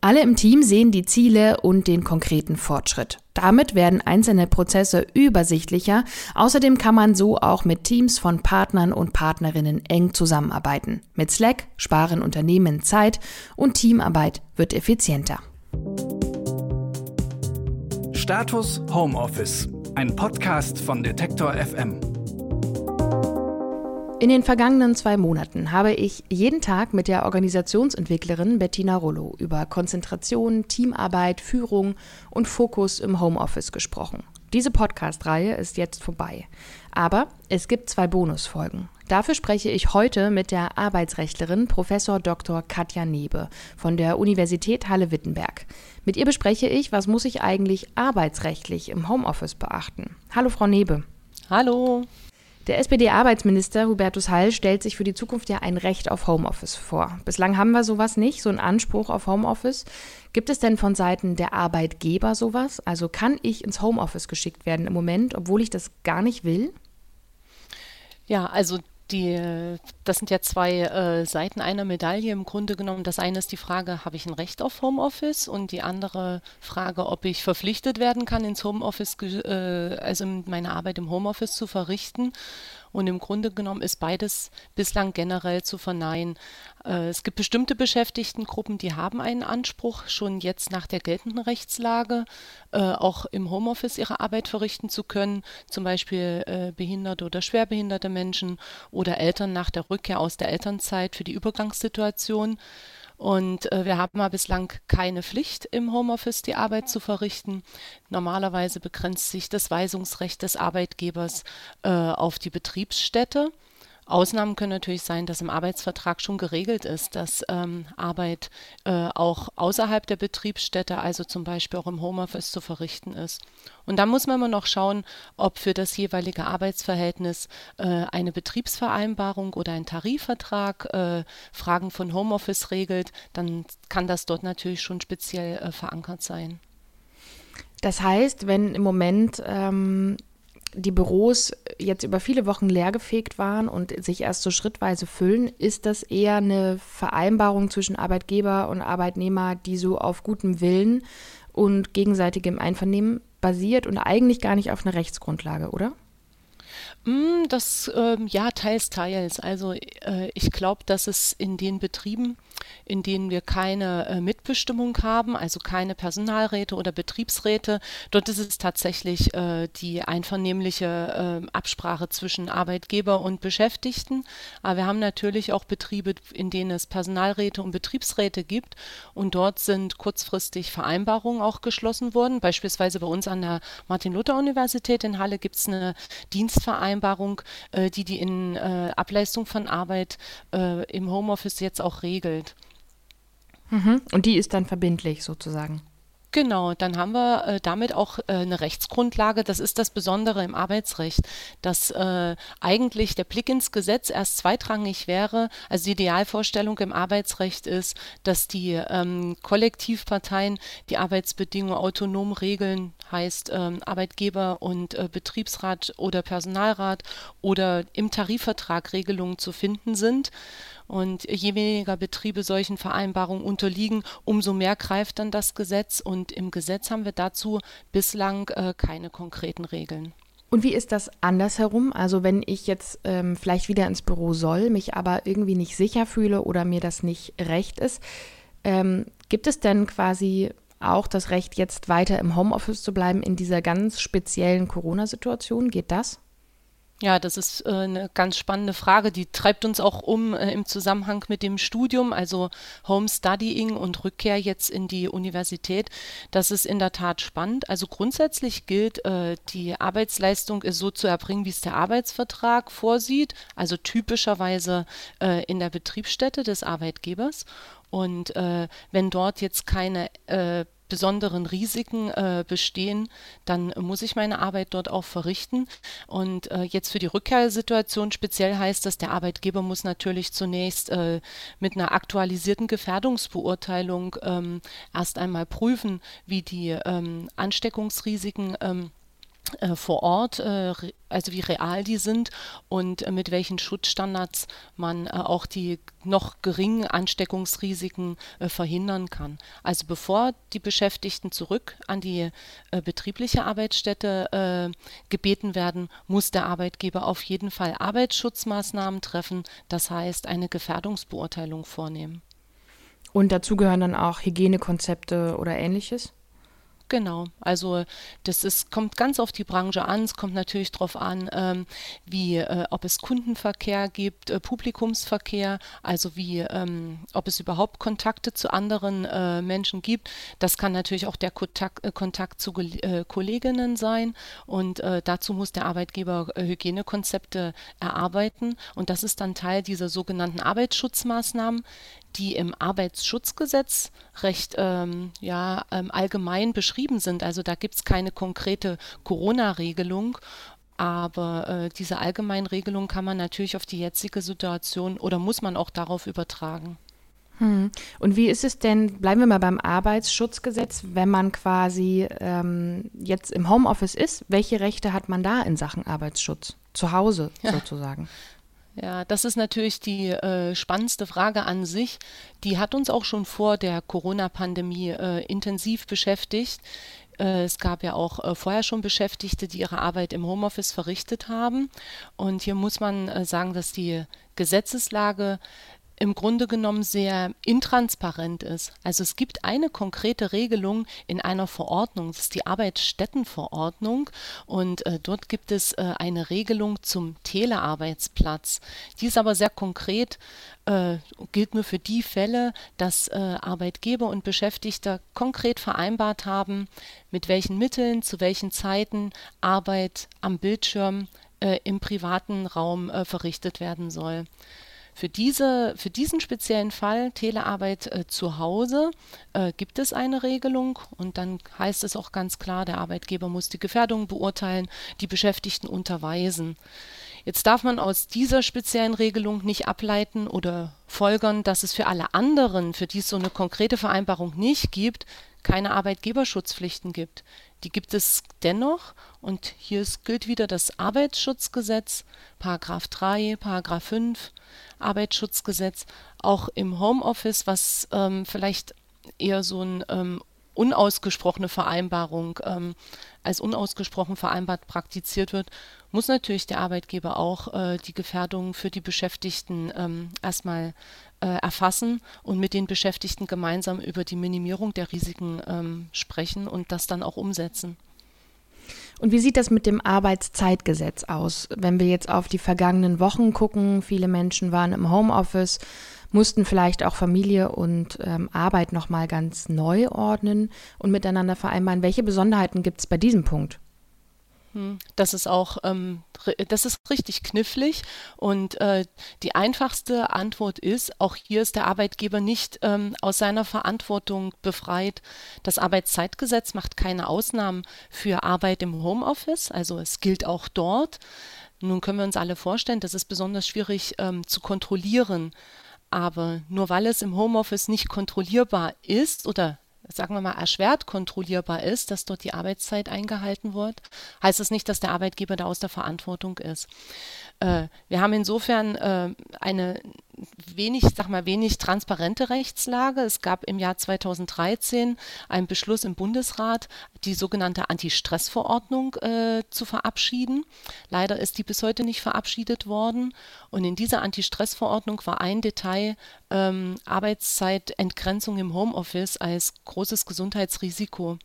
Alle im Team sehen die Ziele und den konkreten Fortschritt. Damit werden einzelne Prozesse übersichtlicher. Außerdem kann man so auch mit Teams von Partnern und Partnerinnen eng zusammenarbeiten. Mit Slack sparen Unternehmen Zeit und Teamarbeit wird effizienter. Status Homeoffice, ein Podcast von Detektor FM. In den vergangenen zwei Monaten habe ich jeden Tag mit der Organisationsentwicklerin Bettina Rollo über Konzentration, Teamarbeit, Führung und Fokus im Homeoffice gesprochen. Diese Podcast-Reihe ist jetzt vorbei. Aber es gibt zwei Bonusfolgen. Dafür spreche ich heute mit der Arbeitsrechtlerin Prof. Dr. Katja Nebe von der Universität Halle-Wittenberg. Mit ihr bespreche ich, was muss ich eigentlich arbeitsrechtlich im Homeoffice beachten. Hallo, Frau Nebe. Hallo. Der SPD-Arbeitsminister Hubertus Heil stellt sich für die Zukunft ja ein Recht auf Homeoffice vor. Bislang haben wir sowas nicht, so einen Anspruch auf Homeoffice. Gibt es denn von Seiten der Arbeitgeber sowas? Also kann ich ins Homeoffice geschickt werden im Moment, obwohl ich das gar nicht will? Ja, also die, das sind ja zwei äh, Seiten einer Medaille im Grunde genommen. Das eine ist die Frage, habe ich ein Recht auf Homeoffice? Und die andere Frage, ob ich verpflichtet werden kann, ins Homeoffice, äh, also meine Arbeit im Homeoffice zu verrichten. Und im Grunde genommen ist beides bislang generell zu verneinen. Äh, es gibt bestimmte Beschäftigtengruppen, die haben einen Anspruch, schon jetzt nach der geltenden Rechtslage äh, auch im Homeoffice ihre Arbeit verrichten zu können, zum Beispiel äh, behinderte oder schwerbehinderte Menschen oder Eltern nach der Rückkehr aus der Elternzeit für die Übergangssituation. Und äh, wir haben mal bislang keine Pflicht, im Homeoffice die Arbeit zu verrichten. Normalerweise begrenzt sich das Weisungsrecht des Arbeitgebers äh, auf die Betriebsstätte. Ausnahmen können natürlich sein, dass im Arbeitsvertrag schon geregelt ist, dass ähm, Arbeit äh, auch außerhalb der Betriebsstätte, also zum Beispiel auch im Homeoffice zu verrichten ist. Und da muss man immer noch schauen, ob für das jeweilige Arbeitsverhältnis äh, eine Betriebsvereinbarung oder ein Tarifvertrag äh, Fragen von Homeoffice regelt, dann kann das dort natürlich schon speziell äh, verankert sein. Das heißt, wenn im Moment ähm, die Büros jetzt über viele Wochen leergefegt waren und sich erst so schrittweise füllen, ist das eher eine Vereinbarung zwischen Arbeitgeber und Arbeitnehmer, die so auf gutem Willen und gegenseitigem Einvernehmen basiert und eigentlich gar nicht auf einer Rechtsgrundlage, oder? Mm, das, ähm, ja, teils, teils. Also äh, ich glaube, dass es in den Betrieben, in denen wir keine äh, Mitbestimmung haben, also keine Personalräte oder Betriebsräte, dort ist es tatsächlich äh, die einvernehmliche äh, Absprache zwischen Arbeitgeber und Beschäftigten. Aber wir haben natürlich auch Betriebe, in denen es Personalräte und Betriebsräte gibt und dort sind kurzfristig Vereinbarungen auch geschlossen worden. Beispielsweise bei uns an der Martin-Luther-Universität in Halle gibt es eine Dienstvereinbarung Vereinbarung, die die in Ableistung von Arbeit im Homeoffice jetzt auch regelt. Mhm. Und die ist dann verbindlich sozusagen. Genau, dann haben wir äh, damit auch äh, eine Rechtsgrundlage. Das ist das Besondere im Arbeitsrecht, dass äh, eigentlich der Blick ins Gesetz erst zweitrangig wäre. Also die Idealvorstellung im Arbeitsrecht ist, dass die ähm, Kollektivparteien die Arbeitsbedingungen autonom regeln, heißt ähm, Arbeitgeber und äh, Betriebsrat oder Personalrat oder im Tarifvertrag Regelungen zu finden sind. Und je weniger Betriebe solchen Vereinbarungen unterliegen, umso mehr greift dann das Gesetz. Und im Gesetz haben wir dazu bislang äh, keine konkreten Regeln. Und wie ist das andersherum? Also wenn ich jetzt ähm, vielleicht wieder ins Büro soll, mich aber irgendwie nicht sicher fühle oder mir das nicht recht ist, ähm, gibt es denn quasi auch das Recht, jetzt weiter im Homeoffice zu bleiben in dieser ganz speziellen Corona-Situation? Geht das? Ja, das ist äh, eine ganz spannende Frage. Die treibt uns auch um äh, im Zusammenhang mit dem Studium, also Homestudying und Rückkehr jetzt in die Universität. Das ist in der Tat spannend. Also grundsätzlich gilt, äh, die Arbeitsleistung ist so zu erbringen, wie es der Arbeitsvertrag vorsieht, also typischerweise äh, in der Betriebsstätte des Arbeitgebers. Und äh, wenn dort jetzt keine äh, besonderen Risiken äh, bestehen, dann muss ich meine Arbeit dort auch verrichten. Und äh, jetzt für die Rückkehrsituation speziell heißt das, der Arbeitgeber muss natürlich zunächst äh, mit einer aktualisierten Gefährdungsbeurteilung ähm, erst einmal prüfen, wie die ähm, Ansteckungsrisiken ähm, äh, vor Ort, äh, also wie real die sind und äh, mit welchen Schutzstandards man auch die noch geringen Ansteckungsrisiken verhindern kann. Also bevor die Beschäftigten zurück an die betriebliche Arbeitsstätte gebeten werden, muss der Arbeitgeber auf jeden Fall Arbeitsschutzmaßnahmen treffen, das heißt eine Gefährdungsbeurteilung vornehmen. Und dazu gehören dann auch Hygienekonzepte oder ähnliches? Genau, also das ist, kommt ganz auf die Branche an. Es kommt natürlich darauf an, ähm, wie, äh, ob es Kundenverkehr gibt, äh, Publikumsverkehr, also wie, ähm, ob es überhaupt Kontakte zu anderen äh, Menschen gibt. Das kann natürlich auch der Kontakt, äh, Kontakt zu äh, Kolleginnen sein und äh, dazu muss der Arbeitgeber Hygienekonzepte erarbeiten und das ist dann Teil dieser sogenannten Arbeitsschutzmaßnahmen, die im Arbeitsschutzgesetz recht ähm, ja, ähm, allgemein beschrieben sind. Also da gibt es keine konkrete Corona-Regelung. Aber äh, diese Allgemeinregelung kann man natürlich auf die jetzige Situation oder muss man auch darauf übertragen. Hm. Und wie ist es denn, bleiben wir mal beim Arbeitsschutzgesetz, wenn man quasi ähm, jetzt im Homeoffice ist, welche Rechte hat man da in Sachen Arbeitsschutz? Zu Hause ja. sozusagen. Ja, das ist natürlich die äh, spannendste Frage an sich. Die hat uns auch schon vor der Corona-Pandemie äh, intensiv beschäftigt. Äh, es gab ja auch äh, vorher schon Beschäftigte, die ihre Arbeit im Homeoffice verrichtet haben. Und hier muss man äh, sagen, dass die Gesetzeslage im Grunde genommen sehr intransparent ist. Also es gibt eine konkrete Regelung in einer Verordnung, das ist die Arbeitsstättenverordnung und äh, dort gibt es äh, eine Regelung zum Telearbeitsplatz. Die ist aber sehr konkret, äh, gilt nur für die Fälle, dass äh, Arbeitgeber und Beschäftigter konkret vereinbart haben, mit welchen Mitteln, zu welchen Zeiten Arbeit am Bildschirm äh, im privaten Raum äh, verrichtet werden soll. Für, diese, für diesen speziellen Fall Telearbeit äh, zu Hause äh, gibt es eine Regelung und dann heißt es auch ganz klar, der Arbeitgeber muss die Gefährdung beurteilen, die Beschäftigten unterweisen. Jetzt darf man aus dieser speziellen Regelung nicht ableiten oder folgern, dass es für alle anderen, für die es so eine konkrete Vereinbarung nicht gibt, keine Arbeitgeberschutzpflichten gibt. Die gibt es dennoch und hier gilt wieder das Arbeitsschutzgesetz, Paragraph 3, Paragraph 5, Arbeitsschutzgesetz, auch im Homeoffice, was ähm, vielleicht eher so ein ähm, unausgesprochene Vereinbarung ähm, als unausgesprochen vereinbart praktiziert wird, muss natürlich der Arbeitgeber auch äh, die Gefährdung für die Beschäftigten ähm, erstmal äh, erfassen und mit den Beschäftigten gemeinsam über die Minimierung der Risiken ähm, sprechen und das dann auch umsetzen. Und wie sieht das mit dem Arbeitszeitgesetz aus? Wenn wir jetzt auf die vergangenen Wochen gucken, viele Menschen waren im Homeoffice, mussten vielleicht auch Familie und ähm, Arbeit nochmal ganz neu ordnen und miteinander vereinbaren. Welche Besonderheiten gibt es bei diesem Punkt? Das ist auch, ähm, das ist richtig knifflig und äh, die einfachste Antwort ist, auch hier ist der Arbeitgeber nicht ähm, aus seiner Verantwortung befreit. Das Arbeitszeitgesetz macht keine Ausnahmen für Arbeit im Homeoffice, also es gilt auch dort. Nun können wir uns alle vorstellen, das ist besonders schwierig ähm, zu kontrollieren. Aber nur weil es im Homeoffice nicht kontrollierbar ist oder sagen wir mal, erschwert kontrollierbar ist, dass dort die Arbeitszeit eingehalten wird, heißt es das nicht, dass der Arbeitgeber da aus der Verantwortung ist. Äh, wir haben insofern äh, eine wenig, sag mal, wenig transparente Rechtslage. Es gab im Jahr 2013 einen Beschluss im Bundesrat, die sogenannte Anti-Stress-Verordnung äh, zu verabschieden. Leider ist die bis heute nicht verabschiedet worden. Und in dieser Anti-Stress-Verordnung war ein Detail ähm, Arbeitszeitentgrenzung im Homeoffice als großes Gesundheitsrisiko.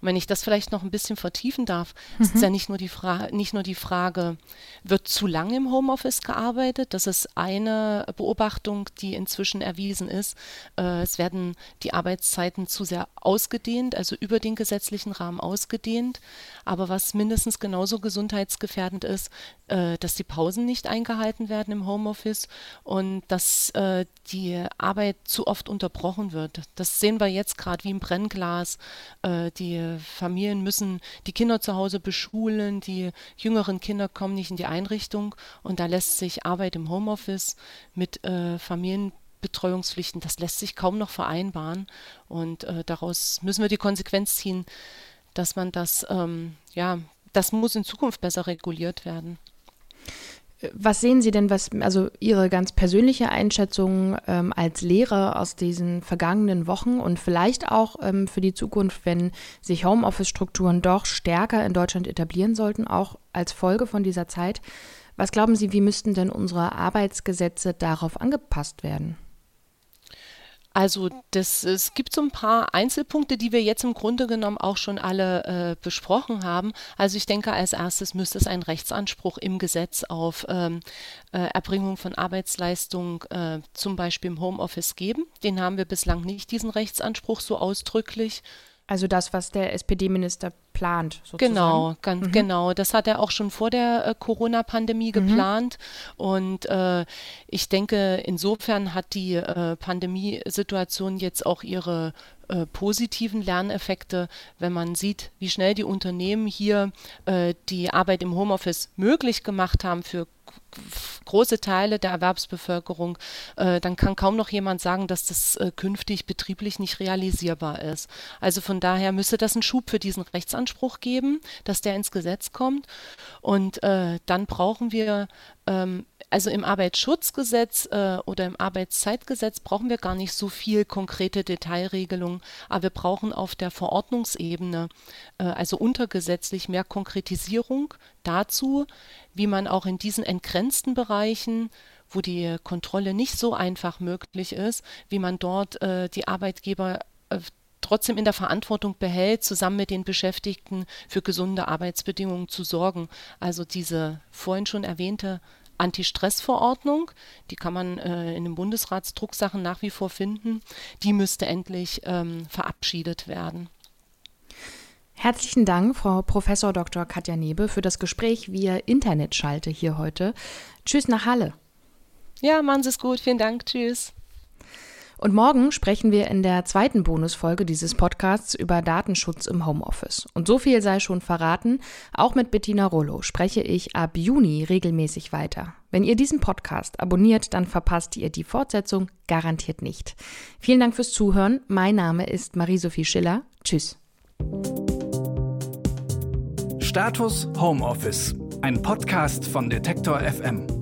Und wenn ich das vielleicht noch ein bisschen vertiefen darf, mhm. ist ja nicht nur, die Fra nicht nur die Frage, wird zu lange im Homeoffice gearbeitet? Das ist eine Beobachtung, die inzwischen erwiesen ist. Äh, es werden die Arbeitszeiten zu sehr ausgedehnt, also über den gesetzlichen Rahmen ausgedehnt. Aber was mindestens genauso gesundheitsgefährdend ist, äh, dass die Pausen nicht eingehalten werden im Homeoffice und dass äh, die Arbeit zu oft unterbrochen wird. Das sehen wir jetzt gerade wie im Brennglas. Familien müssen die Kinder zu Hause beschulen, die jüngeren Kinder kommen nicht in die Einrichtung und da lässt sich Arbeit im Homeoffice mit äh, Familienbetreuungspflichten, das lässt sich kaum noch vereinbaren und äh, daraus müssen wir die Konsequenz ziehen, dass man das, ähm, ja, das muss in Zukunft besser reguliert werden. Was sehen Sie denn, was, also Ihre ganz persönliche Einschätzung ähm, als Lehrer aus diesen vergangenen Wochen und vielleicht auch ähm, für die Zukunft, wenn sich Homeoffice-Strukturen doch stärker in Deutschland etablieren sollten, auch als Folge von dieser Zeit? Was glauben Sie, wie müssten denn unsere Arbeitsgesetze darauf angepasst werden? Also das, es gibt so ein paar Einzelpunkte, die wir jetzt im Grunde genommen auch schon alle äh, besprochen haben. Also ich denke, als erstes müsste es einen Rechtsanspruch im Gesetz auf ähm, äh, Erbringung von Arbeitsleistung äh, zum Beispiel im Homeoffice geben. Den haben wir bislang nicht, diesen Rechtsanspruch so ausdrücklich. Also das, was der SPD-Minister plant, sozusagen. Genau, ganz mhm. genau. Das hat er auch schon vor der äh, Corona-Pandemie mhm. geplant. Und äh, ich denke, insofern hat die äh, Pandemiesituation jetzt auch ihre äh, positiven Lerneffekte, wenn man sieht, wie schnell die Unternehmen hier äh, die Arbeit im Homeoffice möglich gemacht haben für große Teile der Erwerbsbevölkerung, äh, dann kann kaum noch jemand sagen, dass das äh, künftig betrieblich nicht realisierbar ist. Also von daher müsste das einen Schub für diesen Rechtsanspruch geben, dass der ins Gesetz kommt. Und äh, dann brauchen wir ähm, also im Arbeitsschutzgesetz äh, oder im Arbeitszeitgesetz brauchen wir gar nicht so viel konkrete Detailregelungen, aber wir brauchen auf der Verordnungsebene, äh, also untergesetzlich, mehr Konkretisierung dazu, wie man auch in diesen entgrenzten Bereichen wo die Kontrolle nicht so einfach möglich ist, wie man dort äh, die Arbeitgeber äh, trotzdem in der Verantwortung behält, zusammen mit den Beschäftigten für gesunde Arbeitsbedingungen zu sorgen. Also diese vorhin schon erwähnte Anti-Stress-Verordnung, die kann man äh, in den Bundesratsdrucksachen nach wie vor finden, die müsste endlich ähm, verabschiedet werden. Herzlichen Dank, Frau Professor Dr. Katja Nebe, für das Gespräch via Internetschalte hier heute. Tschüss nach Halle. Ja, machen Sie es gut. Vielen Dank. Tschüss. Und morgen sprechen wir in der zweiten Bonusfolge dieses Podcasts über Datenschutz im Homeoffice. Und so viel sei schon verraten, auch mit Bettina Rollo spreche ich ab Juni regelmäßig weiter. Wenn ihr diesen Podcast abonniert, dann verpasst ihr die Fortsetzung garantiert nicht. Vielen Dank fürs Zuhören. Mein Name ist Marie-Sophie Schiller. Tschüss. Status Homeoffice, ein Podcast von Detektor FM.